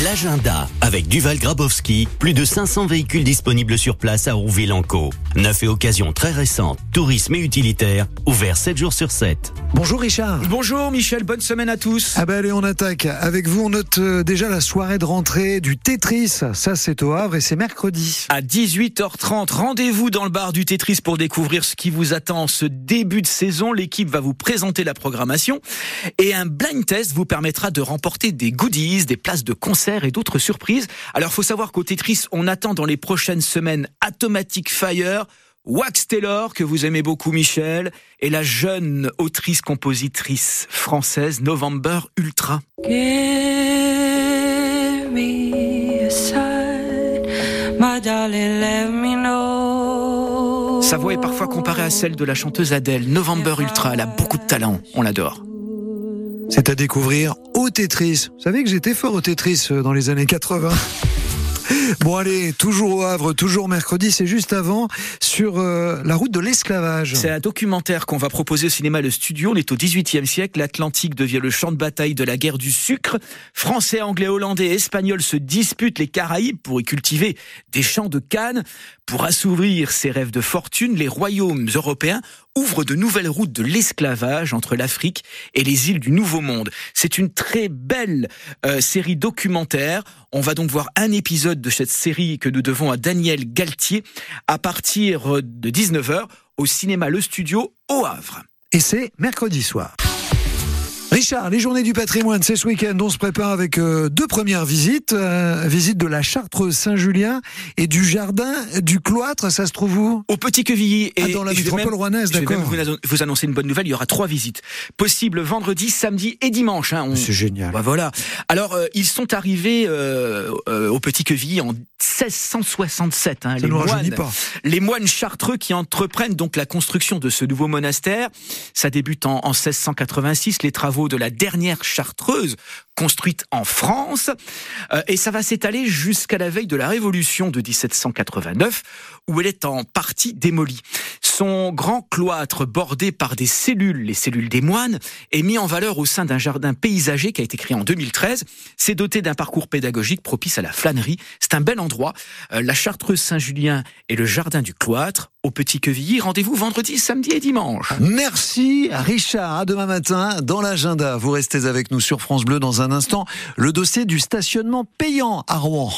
L'agenda avec Duval Grabowski, plus de 500 véhicules disponibles sur place à Rouville-en-Caux. Neuf et occasions très récentes, tourisme et utilitaire, ouvert 7 jours sur 7. Bonjour Richard. Bonjour Michel, bonne semaine à tous. Ah bah allez, on attaque. Avec vous, on note euh, déjà la soirée de rentrée du Tetris. Ça, c'est au Havre et c'est mercredi. À 18h30, rendez-vous dans le bar du Tetris pour découvrir ce qui vous attend en ce début de saison. L'équipe va vous présenter la programmation et un blind test vous permettra de remporter des goodies, des places de concert et d'autres surprises. Alors, faut savoir qu'au Tetris, on attend dans les prochaines semaines Automatic Fire, Wax Taylor, que vous aimez beaucoup, Michel, et la jeune autrice-compositrice française November Ultra. Sa voix est parfois comparée à celle de la chanteuse Adele. November Ultra, elle a beaucoup de talent, on l'adore. C'est à découvrir au Tetris. Vous savez que j'étais fort au Tetris euh, dans les années 80. Bon allez, toujours au Havre, toujours mercredi, c'est juste avant sur euh, la route de l'esclavage. C'est un documentaire qu'on va proposer au cinéma Le Studio. On est au 18e siècle, l'Atlantique devient le champ de bataille de la guerre du sucre. Français, Anglais, Hollandais Espagnols se disputent les Caraïbes pour y cultiver des champs de canne. Pour assouvir ses rêves de fortune, les royaumes européens ouvrent de nouvelles routes de l'esclavage entre l'Afrique et les îles du Nouveau Monde. C'est une très belle euh, série documentaire. On va donc voir un épisode de cette série que nous devons à Daniel Galtier à partir de 19h au cinéma Le Studio au Havre. Et c'est mercredi soir. Richard, les journées du patrimoine, c'est ce week-end. On se prépare avec euh, deux premières visites. Euh, visite de la Chartreuse Saint-Julien et du jardin du cloître. Ça se trouve où? Au Petit Quevilly. Et ah, dans la métropole rouennaise, d'accord. Je vais vous annoncer une bonne nouvelle. Il y aura trois visites possibles vendredi, samedi et dimanche. Hein. C'est génial. Bah, voilà. Alors, euh, ils sont arrivés au Petit Quevilly en 1667. Hein, les, moines, pas. les moines chartreux qui entreprennent donc la construction de ce nouveau monastère. Ça débute en, en 1686. Les travaux de la dernière chartreuse construite en France. Euh, et ça va s'étaler jusqu'à la veille de la Révolution de 1789, où elle est en partie démolie. Son grand cloître, bordé par des cellules, les cellules des moines, est mis en valeur au sein d'un jardin paysager qui a été créé en 2013. C'est doté d'un parcours pédagogique propice à la flânerie. C'est un bel endroit. Euh, la Chartreuse Saint-Julien et le jardin du cloître au Petit Quevilly. Rendez-vous vendredi, samedi et dimanche. Merci Richard. À demain matin dans l'agenda. Vous restez avec nous sur France Bleu dans un instant. Le dossier du stationnement payant à Rouen.